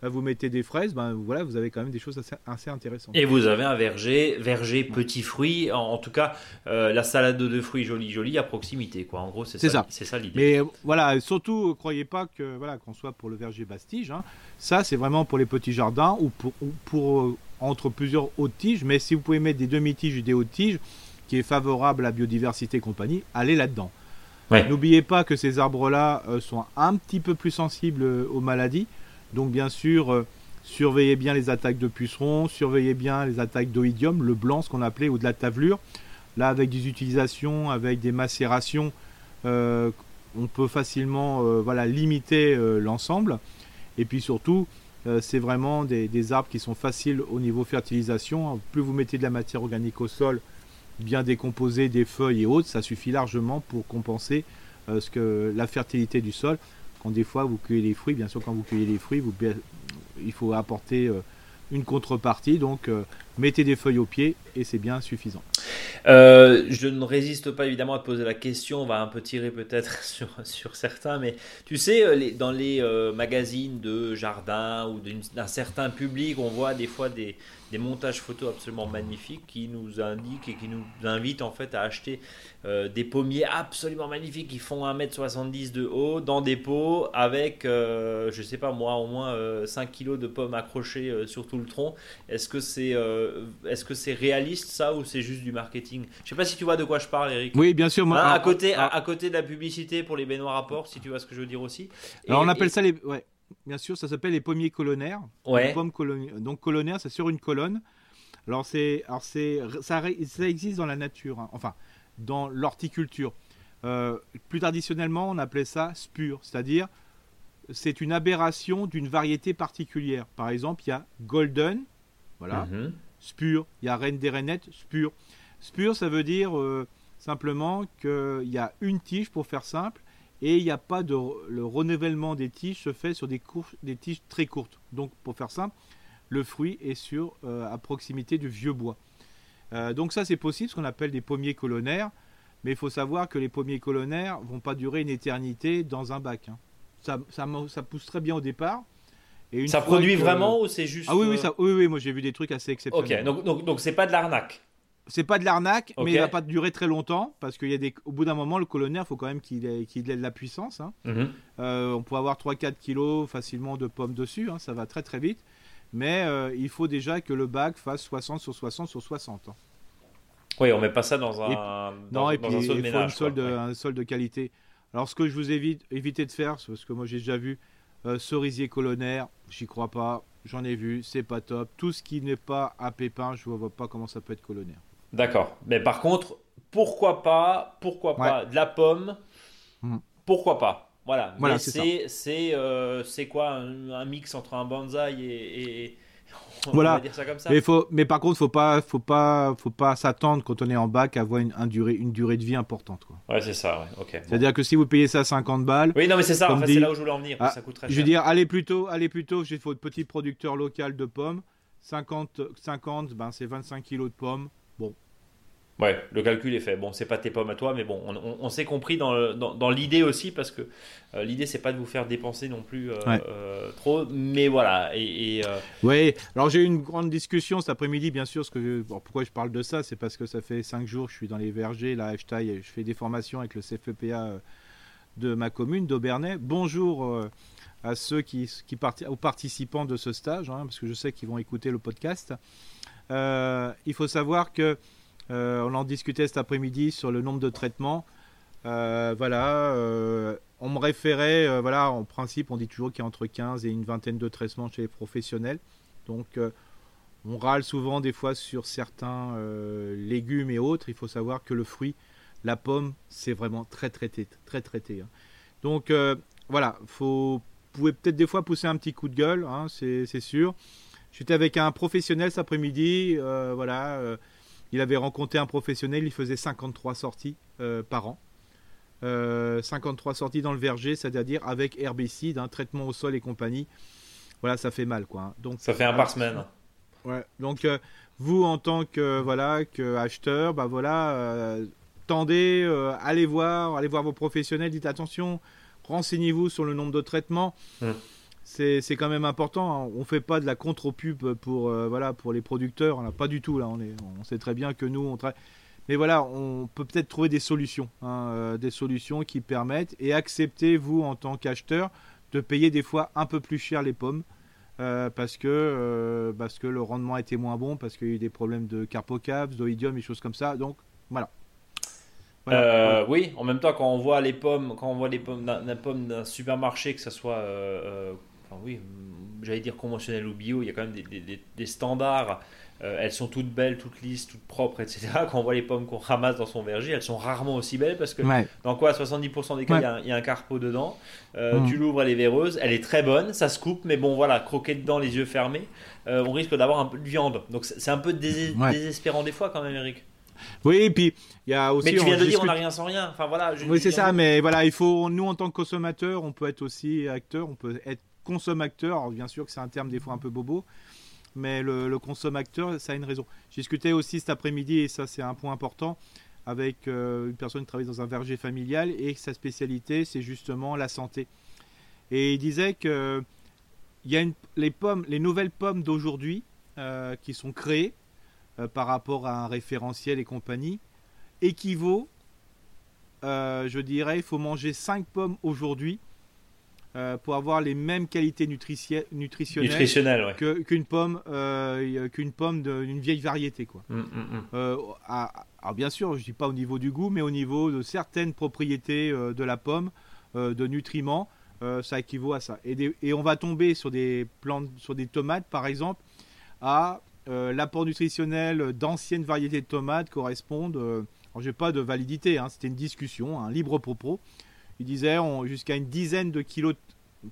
vous mettez des fraises, ben voilà, vous avez quand même des choses assez, intéressantes. Et vous avez un verger, verger petits fruits, en, tout cas euh, la salade de fruits jolie jolie à proximité, quoi. En gros, c'est ça, c'est ça l'idée. Mais voilà, surtout, croyez pas que voilà qu'on soit pour le verger bastige. Hein. Ça, c'est vraiment pour les petits jardins ou pour, pour euh, entre plusieurs hautes tiges. Mais si vous pouvez mettre des demi-tiges ou des hautes tiges, qui est favorable à la biodiversité et compagnie, allez là-dedans. N'oubliez pas que ces arbres-là euh, sont un petit peu plus sensibles aux maladies. Donc bien sûr, euh, surveillez bien les attaques de pucerons, surveillez bien les attaques d'oïdium, le blanc, ce qu'on appelait, ou de la tavelure. Là, avec des utilisations, avec des macérations, euh, on peut facilement euh, voilà, limiter l'ensemble. Et puis surtout, c'est vraiment des, arbres qui sont faciles au niveau fertilisation. Plus vous mettez de la matière organique au sol, bien décomposée, des feuilles et autres, ça suffit largement pour compenser ce que, la fertilité du sol. Des fois vous cueillez les fruits, bien sûr quand vous cueillez les fruits, il faut apporter euh, une contrepartie. Donc euh, mettez des feuilles au pied et c'est bien suffisant. Euh, je ne résiste pas évidemment à te poser la question, on va un peu tirer peut-être sur, certains, mais tu sais, dans les magazines de jardin ou d'un certain public, on voit des fois des, des montages photos absolument magnifiques qui nous indiquent et qui nous invitent en fait à acheter euh, des pommiers absolument magnifiques qui font 1m70 de haut dans des pots avec, euh, je sais pas moi, au moins 5 euh, kg de pommes accrochées sur tout le tronc. Est-ce que c'est est-ce que c'est réaliste ça ou c'est juste du marketing? Je sais pas si tu vois de quoi je parle, Eric. Oui, bien sûr. Moi, hein, à, côté, à, côté de la publicité pour les baignoires à port, si tu vois ce que je veux dire aussi. Alors on appelle ça les. Ouais bien sûr, ça s'appelle les pommiers colonnaires. Ouais. Donc colonnaire, c'est sur une colonne. Alors c'est, alors c'est, ça, ça, existe dans la nature, hein. enfin dans l'horticulture. Euh, plus traditionnellement, on appelait ça spur, c'est-à-dire c'est une aberration d'une variété particulière. Par exemple, il y a golden, voilà, mm-hmm. spur. Il y a reine des rainettes, spur. Spur, ça veut dire euh, simplement qu'il y a une tige, pour faire simple, et il n'y a pas de le renouvellement des tiges se fait sur des, des tiges très courtes. Donc pour faire simple, le fruit est sur euh, à proximité du vieux bois. Euh, donc ça c'est possible, ce qu'on appelle des pommiers colonnaires, mais il faut savoir que les pommiers colonnaires vont pas durer une éternité dans un bac. Hein. Ça, ça, ça, pousse très bien au départ. Ça produit vraiment ou c'est juste Ah oui oui, euh, ça, oui, oui moi j'ai vu des trucs assez exceptionnels. Ok donc donc donc c'est pas de l'arnaque c'est pas de l'arnaque, mais il va pas durer très longtemps parce qu'il y a des, au bout d'un moment, le colonnaire, il faut quand même qu'il ait, qu'il ait de la puissance. Hein. Mhm. Euh, on peut avoir 3-4 kilos facilement de pommes dessus, hein, ça va très très vite. Mais euh, il faut déjà que le bac fasse 60 sur 60 sur 60. Hein. Oui, on met pas ça dans un. non, et puis il faut une sol de, un sol de qualité. Alors, ce que je vous évite éviter de faire, parce que moi j'ai déjà vu euh, cerisier colonnaire, j'y crois pas, j'en ai vu, c'est pas top. Tout ce qui n'est pas à pépin, je vois pas comment ça peut être colonnaire. D'accord. Mais par contre, pourquoi pas, pourquoi pas de la pomme? Hmm. Pourquoi pas? Voilà. voilà c'est c'est euh, quoi un, mix entre un bonsaï et, on voilà. dire ça comme ça. Mais faut mais par contre, faut pas faut pas faut pas s'attendre quand on est en bac à avoir une, durée une durée de vie importante quoi. Ouais, c'est ça, OK. C'est-à-dire que si vous payez ça 50 balles Oui, non mais c'est ça, c'est là où je voulais en venir, ah, ça coûte très cher. Je veux dire, allez plutôt, allez plutôt, j'ai votre petit producteur local de pommes, 50 50 ben c'est 25 kilos de pommes. Ouais, le calcul est fait. Bon, c'est pas tes pommes à toi, mais bon, on, s'est compris dans, dans, l'idée aussi, parce que euh, l'idée, c'est pas de vous faire dépenser non plus euh, euh, trop, mais voilà. Et, Oui, alors j'ai eu une grande discussion cet après-midi, bien sûr. Ce que, pourquoi je parle de ça? C'est parce que ça fait 5 jours que je suis dans les vergers, là, je taille, je fais des formations avec le CFEPA de ma commune, d'Aubernais. Bonjour à ceux qui, qui aux participants de ce stage, hein, parce que je sais qu'ils vont écouter le podcast. il faut savoir que euh, on en discutait cet après-midi sur le nombre de traitements. Euh, voilà, euh, on me référait, voilà, en principe, on dit toujours qu'il y a entre 15 et une vingtaine de traitements chez les professionnels. Donc, on râle souvent des fois sur certains légumes et autres. Il faut savoir que le fruit, la pomme, c'est vraiment très traité, très traité. Hein. Donc, voilà, faut, vous pouvez peut-être des fois pousser un petit coup de gueule, hein, c'est sûr. J'étais avec un professionnel cet après-midi, voilà il avait rencontré un professionnel, il faisait 53 sorties euh, par an. 53 euh, sorties dans le verger, c'est-à-dire avec herbicide, un traitement au sol et compagnie. Voilà, ça fait mal, quoi. Hein. Donc ça fait un par semaine. Ouais. Donc euh, vous, en tant que voilà que acheteur, bah voilà, tendez, allez voir, allez voir vos professionnels, dites attention, renseignez-vous sur le nombre de traitements. Hum c'est quand même important. Hein. On fait pas de la contre-pub pour, euh, voilà, pour les producteurs. On pas du tout. Là. On, est, on sait très bien que nous, on travaille. Mais voilà, on peut peut-être trouver des solutions. Hein, euh, des solutions qui permettent. Et acceptez, vous, en tant qu'acheteur, de payer des fois un peu plus cher les pommes. Euh, parce, que, parce que le rendement était moins bon, parce qu'il y a eu des problèmes de carpocaps, d'oïdium, des choses comme ça. Donc, voilà. Oui, en même temps, quand on voit les pommes, quand on voit les pommes d'un pomme d'un supermarché, que ce soit oui, j'allais dire conventionnel ou bio, il y a quand même des, standards. Euh, elles sont toutes belles, toutes lisses, toutes propres, etc. Quand on voit les pommes qu'on ramasse dans son verger, elles sont rarement aussi belles parce que dans quoi 70% des cas, il y, a un carpeau dedans. Euh, mm. Tu l'ouvres, elle est véreuse, elle est très bonne, ça se coupe, mais bon, voilà, croquer dedans, les yeux fermés, euh, on risque d'avoir un peu de viande. Donc c'est un peu désespérant des fois quand même, Eric. Oui, et puis il y a aussi. Mais tu viens de dire on n'a rien sans rien. Enfin voilà. oui, c'est ça. Mais voilà, il faut nous en tant que consommateurs, on peut être aussi acteur, on peut être consommateur, alors bien sûr que c'est un terme des fois un peu bobo, mais le, consommateur, ça a une raison. J'ai discuté aussi cet après-midi, et ça c'est un point important, avec euh, une personne qui travaille dans un verger familial et sa spécialité, c'est justement la santé. Et il disait que y a les pommes, les nouvelles pommes d'aujourd'hui euh, qui sont créées euh, par rapport à un référentiel et compagnie équivaut, je dirais, il faut manger 5 pommes aujourd'hui euh, pour avoir les mêmes qualités nutritionnelles, nutritionnelles qu'une pomme, euh, qu'une pomme d'une vieille variété. Quoi. Mm, mm, mm. Euh, alors bien sûr, je ne dis pas au niveau du goût, mais au niveau de certaines propriétés de la pomme, de nutriments, ça équivaut à ça. Et, et, on va tomber sur des plantes, sur des tomates par exemple, à l'apport nutritionnel d'anciennes variétés de tomates correspondent. alors j'ai pas de validité, hein, c'était une discussion, un libre propos. Il disait jusqu'à une dizaine de kilos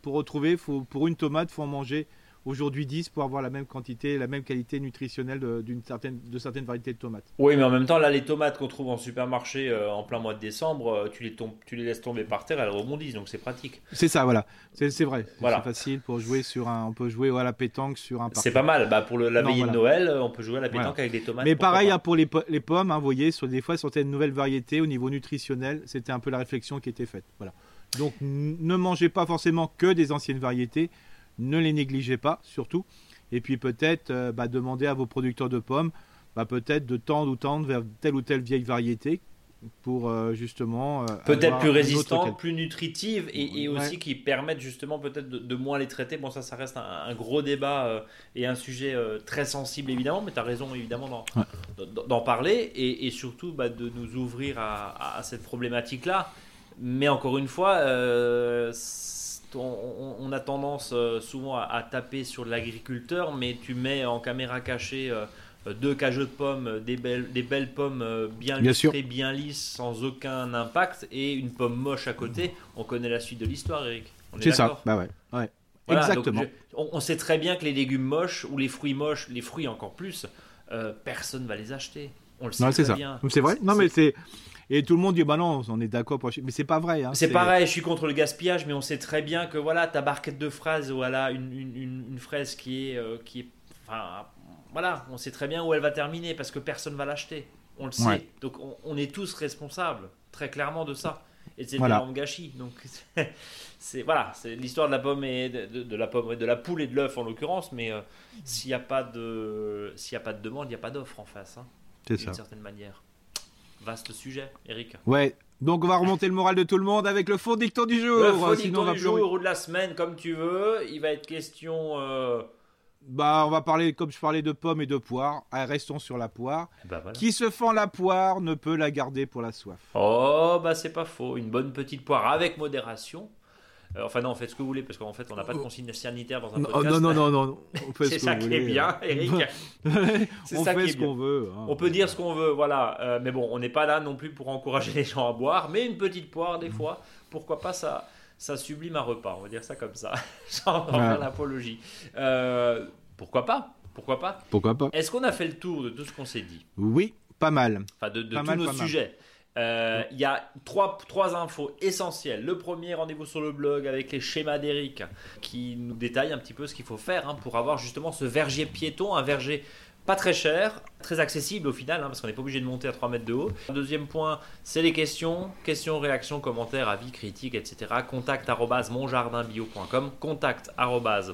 pour retrouver, faut, pour une tomate, faut en manger aujourd'hui 10 pour avoir la même quantité, la même qualité nutritionnelle de, certaine, de certaines variétés de tomates. Oui, mais en même temps, là, les tomates qu'on trouve en supermarché euh, en plein mois de décembre, euh, tu, les tu les laisses tomber par terre, elles rebondissent, donc c'est pratique. C'est ça, voilà. C'est vrai. Voilà. C'est facile pour jouer sur un. On peut jouer à la pétanque sur un C'est pas mal. Bah, pour le, la veillée de Noël, euh, on peut jouer à la pétanque avec des tomates. Mais pareil hein, pour les, les pommes, hein, vous voyez, sur, des fois, sur certaines nouvelles variétés, au niveau nutritionnel, c'était un peu la réflexion qui était faite. Voilà. Donc ne mangez pas forcément que des anciennes variétés, ne les négligez pas surtout. Et puis peut-être euh, bah, demander à vos producteurs de pommes bah, peut-être de tendre ou tendre vers telle ou telle vieille variété pour euh, justement euh, peut-être plus résistante, plus nutritive et, aussi qui permettent justement peut-être de, moins les traiter. Bon ça ça reste un, gros débat et un sujet très sensible évidemment, mais tu as raison évidemment d'en parler et, surtout bah, de nous ouvrir à cette problématique là mais encore une fois, euh, on, a tendance euh, souvent à, taper sur l'agriculteur, mais tu mets en caméra cachée euh, deux cajots de pommes, des belles, des belles pommes bien, lustrées, bien lisses, sans aucun impact, et une pomme moche à côté. On connaît la suite de l'histoire, Eric. C'est ça, bah ouais. ouais. Exactement. on, sait très bien que les légumes moches ou les fruits moches, les fruits encore plus, personne va les acheter. On le sait très ça. bien. C'est vrai? Non, mais c'est et tout le monde dit bah non, on est d'accord pour mais c'est pas vrai. Hein, c'est pareil, je suis contre le gaspillage, mais on sait très bien que voilà ta barquette de fraises, voilà une, une, une, fraise qui est euh, qui est, enfin voilà, on sait très bien où elle va terminer parce que personne va l'acheter. On le sait. Donc on, est tous responsables très clairement de ça. Et c'est voilà. un gâchis. Donc c'est voilà, c'est l'histoire de la pomme et de, la pomme de la poule et de l'œuf en l'occurrence. Mais euh, s'il n'y a pas de s'il y a pas de demande, il n'y a pas d'offre en face. Hein, c'est ça. D'une certaine manière. Vaste sujet, Eric. Ouais. Donc on va remonter le moral de tout le monde avec le faux dicton du jour. Le faux dicton du jour ou de la semaine, comme tu veux. Il va être question. Euh, bah, on va parler, comme je parlais de pommes et de poires, ah, restons sur la poire. Bah, Qui se fend la poire ne peut la garder pour la soif. Oh, bah c'est pas faux. Une bonne petite poire avec modération enfin non, faites ce que vous voulez parce qu'en fait on n'a pas de consigne sanitaire dans un podcast. Non non non non, c'est ça qui est bien, Eric. c'est ça fait ce qu'on veut. Hein. On peut dire ce qu'on veut, voilà. Euh, mais bon, on n'est pas là non plus pour encourager les gens à boire, mais une petite poire des fois, pourquoi pas ça ça sublime un repas, on va dire ça comme ça, sans faire l'apologie. Euh, pourquoi pas Pourquoi pas Pourquoi pas Est-ce qu'on a fait le tour de tout ce qu'on s'est dit? Oui, pas mal. Enfin, de, tous nos sujets. Euh, il y a trois, trois infos essentielles. Le premier, rendez-vous sur le blog avec les schémas d'Eric qui nous détaille un petit peu ce qu'il faut faire hein, pour avoir justement ce verger piéton, un verger pas très cher, très accessible au final, hein, parce qu'on n'est pas obligé de monter à 3 mètres de haut. Deuxième point, c'est les questions. Questions, réactions, commentaires, avis, critiques, etc. Contact monjardinbio.com. Contact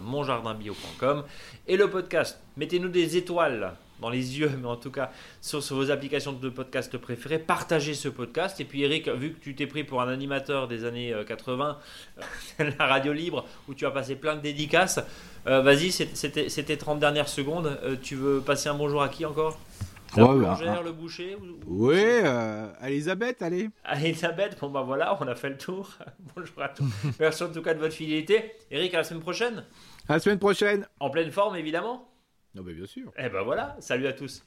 monjardinbio.com. Et le podcast, mettez-nous des étoiles dans les yeux, mais en tout cas sur, vos applications de podcast préférées, partagez ce podcast. Et puis Eric, vu que tu t'es pris pour un animateur des années 80, euh, euh, la radio libre, où tu as passé plein de dédicaces, euh, vas-y, c'était 30 dernières secondes. tu veux passer un bonjour à qui encore? La ouais, bah, le boucher Oui, Elisabeth, allez. Elisabeth, bon bah voilà, on a fait le tour. Bonjour à tous. Merci en tout cas de votre fidélité. Eric, à la semaine prochaine. À la semaine prochaine. En pleine forme, évidemment. Bien. Eh ben voilà, salut à tous.